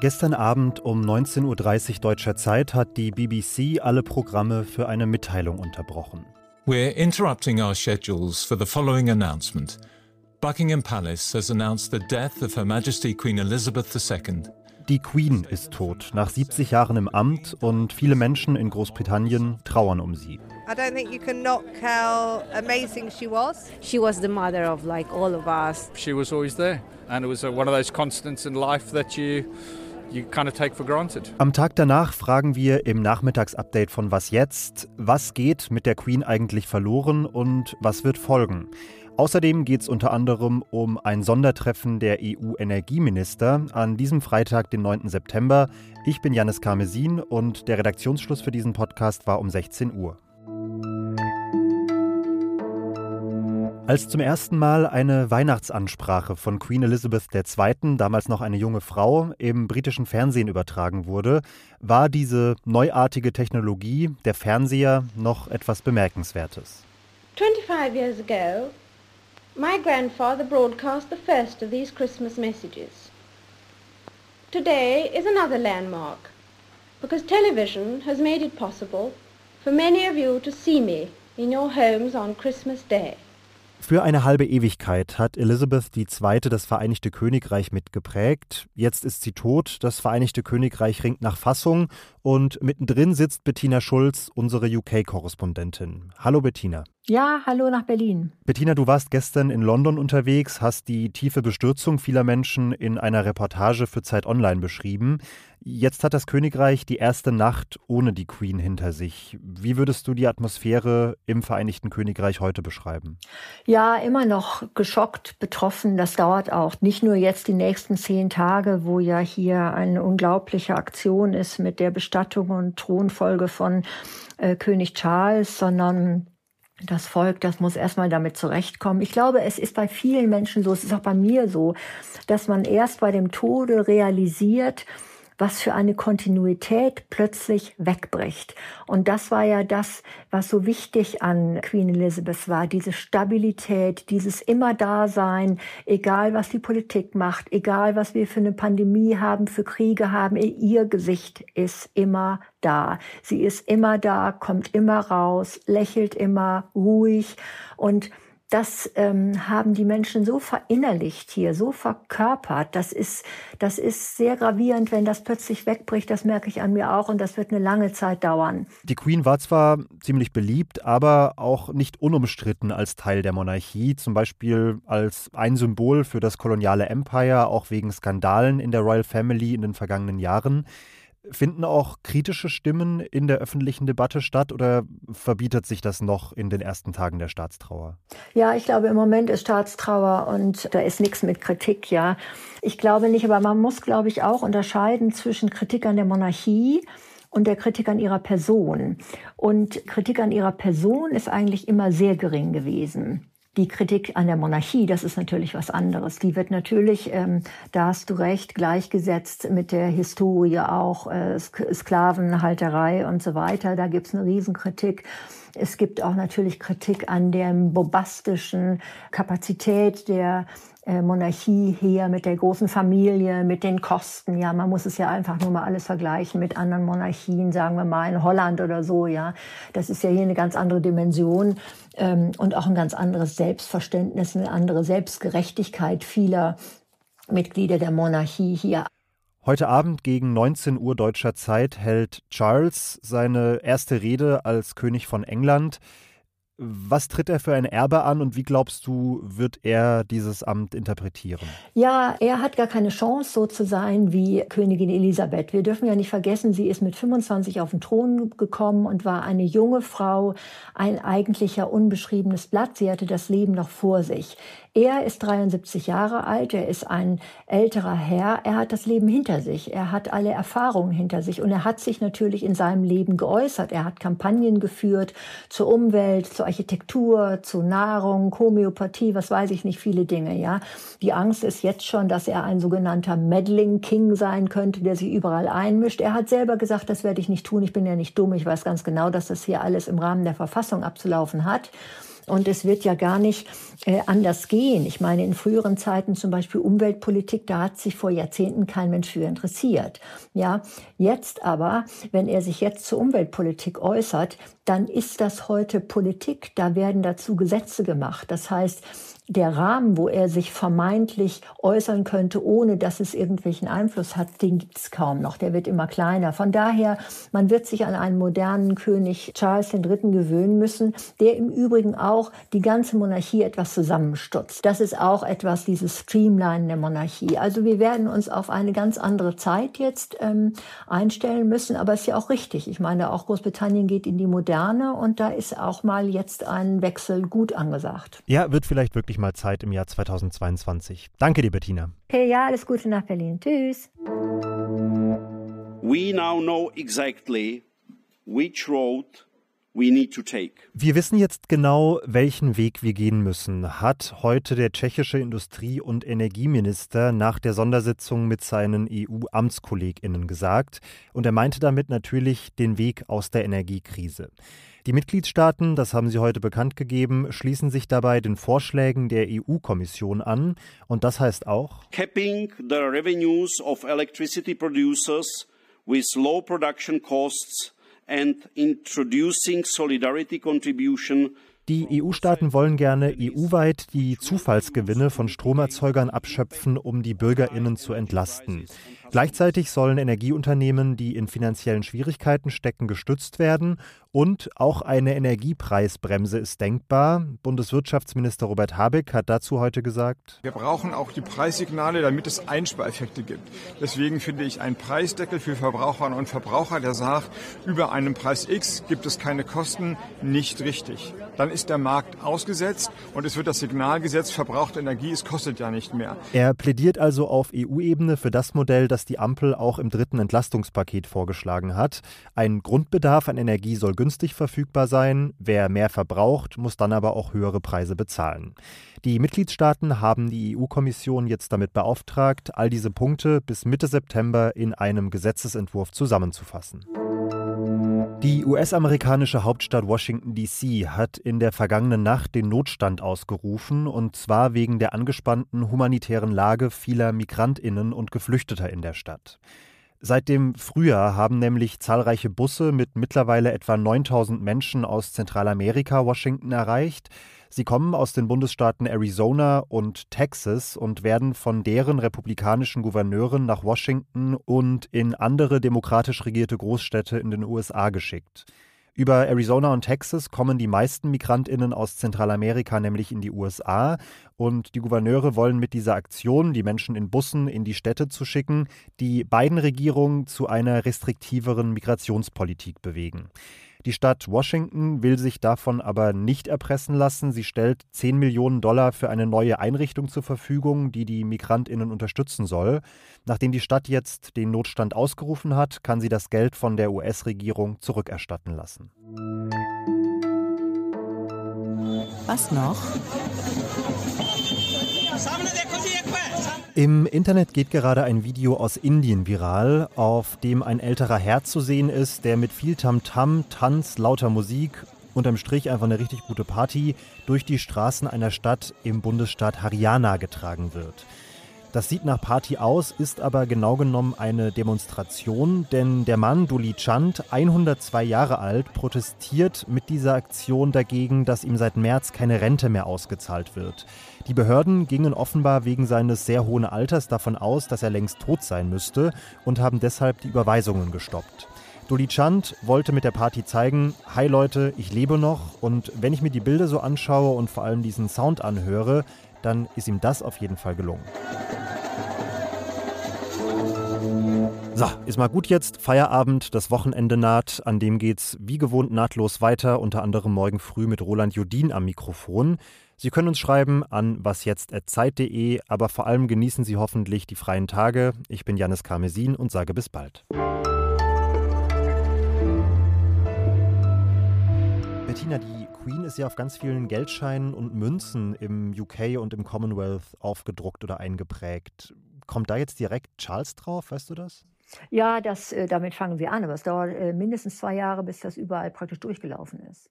Gestern Abend um 19.30 Uhr deutscher Zeit hat die BBC alle Programme für eine Mitteilung unterbrochen. We're interrupting our schedules for the following announcement. Buckingham Palace has announced the death of Her Majesty Queen Elizabeth II. Die Queen ist tot, nach 70 Jahren im Amt und viele Menschen in Großbritannien trauern um sie. I don't think you can knock how amazing she was. She was the mother of like all of us. She was always there and it was uh, one of those constants in life that you you kind of take for granted. Am Tag danach fragen wir im Nachmittagsupdate von Was jetzt, was geht mit der Queen eigentlich verloren und was wird folgen? Außerdem geht es unter anderem um ein Sondertreffen der EU-Energieminister an diesem Freitag, den 9. September. Ich bin Janis Karmesin und der Redaktionsschluss für diesen Podcast war um 16 Uhr. Als zum ersten Mal eine Weihnachtsansprache von Queen Elizabeth II., damals noch eine junge Frau, im britischen Fernsehen übertragen wurde, war diese neuartige Technologie, der Fernseher, noch etwas Bemerkenswertes. 25 years ago, My grandfather broadcast the first of these Christmas messages. Today is another landmark because television has made it possible for many of you to see me in your homes on Christmas Day. Für eine halbe Ewigkeit hat Elizabeth II. das Vereinigte Königreich mitgeprägt. Jetzt ist sie tot, das Vereinigte Königreich ringt nach Fassung und mittendrin sitzt Bettina Schulz, unsere UK-Korrespondentin. Hallo Bettina. Ja, hallo nach Berlin. Bettina, du warst gestern in London unterwegs, hast die tiefe Bestürzung vieler Menschen in einer Reportage für Zeit Online beschrieben. Jetzt hat das Königreich die erste Nacht ohne die Queen hinter sich. Wie würdest du die Atmosphäre im Vereinigten Königreich heute beschreiben? Ja, immer noch geschockt, betroffen. Das dauert auch nicht nur jetzt die nächsten zehn Tage, wo ja hier eine unglaubliche Aktion ist mit der Bestattung und Thronfolge von äh, König Charles, sondern das Volk, das muss erstmal damit zurechtkommen. Ich glaube, es ist bei vielen Menschen so, es ist auch bei mir so, dass man erst bei dem Tode realisiert, was für eine Kontinuität plötzlich wegbricht. Und das war ja das, was so wichtig an Queen Elizabeth war, diese Stabilität, dieses immer Dasein, egal was die Politik macht, egal was wir für eine Pandemie haben, für Kriege haben, ihr Gesicht ist immer da. Sie ist immer da, kommt immer raus, lächelt immer ruhig und das ähm, haben die Menschen so verinnerlicht hier, so verkörpert. Das ist, das ist sehr gravierend, wenn das plötzlich wegbricht. Das merke ich an mir auch und das wird eine lange Zeit dauern. Die Queen war zwar ziemlich beliebt, aber auch nicht unumstritten als Teil der Monarchie. Zum Beispiel als ein Symbol für das koloniale Empire, auch wegen Skandalen in der Royal Family in den vergangenen Jahren. Finden auch kritische Stimmen in der öffentlichen Debatte statt oder verbietet sich das noch in den ersten Tagen der Staatstrauer? Ja, ich glaube, im Moment ist Staatstrauer und da ist nichts mit Kritik, ja. Ich glaube nicht, aber man muss, glaube ich, auch unterscheiden zwischen Kritik an der Monarchie und der Kritik an ihrer Person. Und Kritik an ihrer Person ist eigentlich immer sehr gering gewesen. Die Kritik an der Monarchie, das ist natürlich was anderes. Die wird natürlich, ähm, da hast du recht, gleichgesetzt mit der Historie auch, äh, Sklavenhalterei und so weiter. Da gibt's eine Riesenkritik. Es gibt auch natürlich Kritik an der bombastischen Kapazität der äh, Monarchie hier mit der großen Familie, mit den Kosten. Ja, man muss es ja einfach nur mal alles vergleichen mit anderen Monarchien, sagen wir mal in Holland oder so. Ja, das ist ja hier eine ganz andere Dimension ähm, und auch ein ganz anderes Selbstverständnis, eine andere Selbstgerechtigkeit vieler Mitglieder der Monarchie hier. Heute Abend gegen 19 Uhr deutscher Zeit hält Charles seine erste Rede als König von England. Was tritt er für ein Erbe an und wie glaubst du, wird er dieses Amt interpretieren? Ja, er hat gar keine Chance, so zu sein wie Königin Elisabeth. Wir dürfen ja nicht vergessen, sie ist mit 25 auf den Thron gekommen und war eine junge Frau, ein eigentlicher unbeschriebenes Blatt. Sie hatte das Leben noch vor sich. Er ist 73 Jahre alt, er ist ein älterer Herr, er hat das Leben hinter sich, er hat alle Erfahrungen hinter sich und er hat sich natürlich in seinem Leben geäußert. Er hat Kampagnen geführt zur Umwelt, zur Architektur, zu Nahrung, Homöopathie, was weiß ich nicht, viele Dinge, ja. Die Angst ist jetzt schon, dass er ein sogenannter Meddling King sein könnte, der sich überall einmischt. Er hat selber gesagt, das werde ich nicht tun, ich bin ja nicht dumm, ich weiß ganz genau, dass das hier alles im Rahmen der Verfassung abzulaufen hat. Und es wird ja gar nicht äh, anders gehen. Ich meine, in früheren Zeiten zum Beispiel Umweltpolitik, da hat sich vor Jahrzehnten kein Mensch für interessiert. Ja, jetzt aber, wenn er sich jetzt zur Umweltpolitik äußert, dann ist das heute Politik. Da werden dazu Gesetze gemacht. Das heißt, der Rahmen, wo er sich vermeintlich äußern könnte, ohne dass es irgendwelchen Einfluss hat, den gibt es kaum noch. Der wird immer kleiner. Von daher, man wird sich an einen modernen König Charles III. gewöhnen müssen, der im Übrigen auch die ganze Monarchie etwas zusammenstutzt. Das ist auch etwas, dieses Streamline der Monarchie. Also wir werden uns auf eine ganz andere Zeit jetzt ähm, einstellen müssen, aber es ist ja auch richtig. Ich meine, auch Großbritannien geht in die Moderne und da ist auch mal jetzt ein Wechsel gut angesagt. Ja, wird vielleicht wirklich mal Zeit im Jahr 2022. Danke dir, Bettina. Okay, ja, alles Gute nach Berlin. Tschüss. We now know exactly which road we need to take. Wir wissen jetzt genau, welchen Weg wir gehen müssen, hat heute der tschechische Industrie- und Energieminister nach der Sondersitzung mit seinen EU-Amtskolleginnen gesagt. Und er meinte damit natürlich den Weg aus der Energiekrise. Die Mitgliedstaaten, das haben sie heute bekannt gegeben, schließen sich dabei den Vorschlägen der EU-Kommission an. Und das heißt auch Capping the revenues of electricity producers with low production costs and introducing solidarity contribution die EU-Staaten wollen gerne EU-weit die Zufallsgewinne von Stromerzeugern abschöpfen, um die Bürgerinnen zu entlasten. Gleichzeitig sollen Energieunternehmen, die in finanziellen Schwierigkeiten stecken, gestützt werden und auch eine Energiepreisbremse ist denkbar. Bundeswirtschaftsminister Robert Habeck hat dazu heute gesagt, wir brauchen auch die Preissignale, damit es Einspareffekte gibt. Deswegen finde ich einen Preisdeckel für Verbraucherinnen und Verbraucher, der sagt, über einem Preis X gibt es keine Kosten, nicht richtig. Dann ist der Markt ausgesetzt und es wird das Signal gesetzt, verbrauchte Energie, es kostet ja nicht mehr. Er plädiert also auf EU-Ebene für das Modell, das die Ampel auch im dritten Entlastungspaket vorgeschlagen hat. Ein Grundbedarf an Energie soll günstig verfügbar sein. Wer mehr verbraucht, muss dann aber auch höhere Preise bezahlen. Die Mitgliedstaaten haben die EU-Kommission jetzt damit beauftragt, all diese Punkte bis Mitte September in einem Gesetzesentwurf zusammenzufassen. Die US-amerikanische Hauptstadt Washington, D.C. hat in der vergangenen Nacht den Notstand ausgerufen, und zwar wegen der angespannten humanitären Lage vieler Migrantinnen und Geflüchteter in der Stadt. Seit dem Frühjahr haben nämlich zahlreiche Busse mit mittlerweile etwa 9000 Menschen aus Zentralamerika Washington erreicht. Sie kommen aus den Bundesstaaten Arizona und Texas und werden von deren republikanischen Gouverneuren nach Washington und in andere demokratisch regierte Großstädte in den USA geschickt. Über Arizona und Texas kommen die meisten Migrantinnen aus Zentralamerika nämlich in die USA und die Gouverneure wollen mit dieser Aktion, die Menschen in Bussen in die Städte zu schicken, die beiden Regierungen zu einer restriktiveren Migrationspolitik bewegen. Die Stadt Washington will sich davon aber nicht erpressen lassen. Sie stellt 10 Millionen Dollar für eine neue Einrichtung zur Verfügung, die die Migrantinnen unterstützen soll. Nachdem die Stadt jetzt den Notstand ausgerufen hat, kann sie das Geld von der US-Regierung zurückerstatten lassen. Was noch? Im Internet geht gerade ein Video aus Indien viral, auf dem ein älterer Herr zu sehen ist, der mit viel Tamtam, -Tam, Tanz, lauter Musik, unterm Strich einfach eine richtig gute Party, durch die Straßen einer Stadt im Bundesstaat Haryana getragen wird. Das sieht nach Party aus, ist aber genau genommen eine Demonstration, denn der Mann Duli Chand, 102 Jahre alt, protestiert mit dieser Aktion dagegen, dass ihm seit März keine Rente mehr ausgezahlt wird. Die Behörden gingen offenbar wegen seines sehr hohen Alters davon aus, dass er längst tot sein müsste und haben deshalb die Überweisungen gestoppt. Doli Chand wollte mit der Party zeigen, hi Leute, ich lebe noch und wenn ich mir die Bilder so anschaue und vor allem diesen Sound anhöre, dann ist ihm das auf jeden Fall gelungen. So, ist mal gut jetzt. Feierabend, das Wochenende naht. An dem geht's wie gewohnt nahtlos weiter, unter anderem morgen früh mit Roland Jodin am Mikrofon. Sie können uns schreiben an wasjetzt.zeit.de, aber vor allem genießen Sie hoffentlich die freien Tage. Ich bin Janis Karmesin und sage bis bald. Bettina, die Queen ist ja auf ganz vielen Geldscheinen und Münzen im UK und im Commonwealth aufgedruckt oder eingeprägt. Kommt da jetzt direkt Charles drauf, weißt du das? Ja, das, äh, damit fangen wir an, aber es dauert äh, mindestens zwei Jahre, bis das überall praktisch durchgelaufen ist.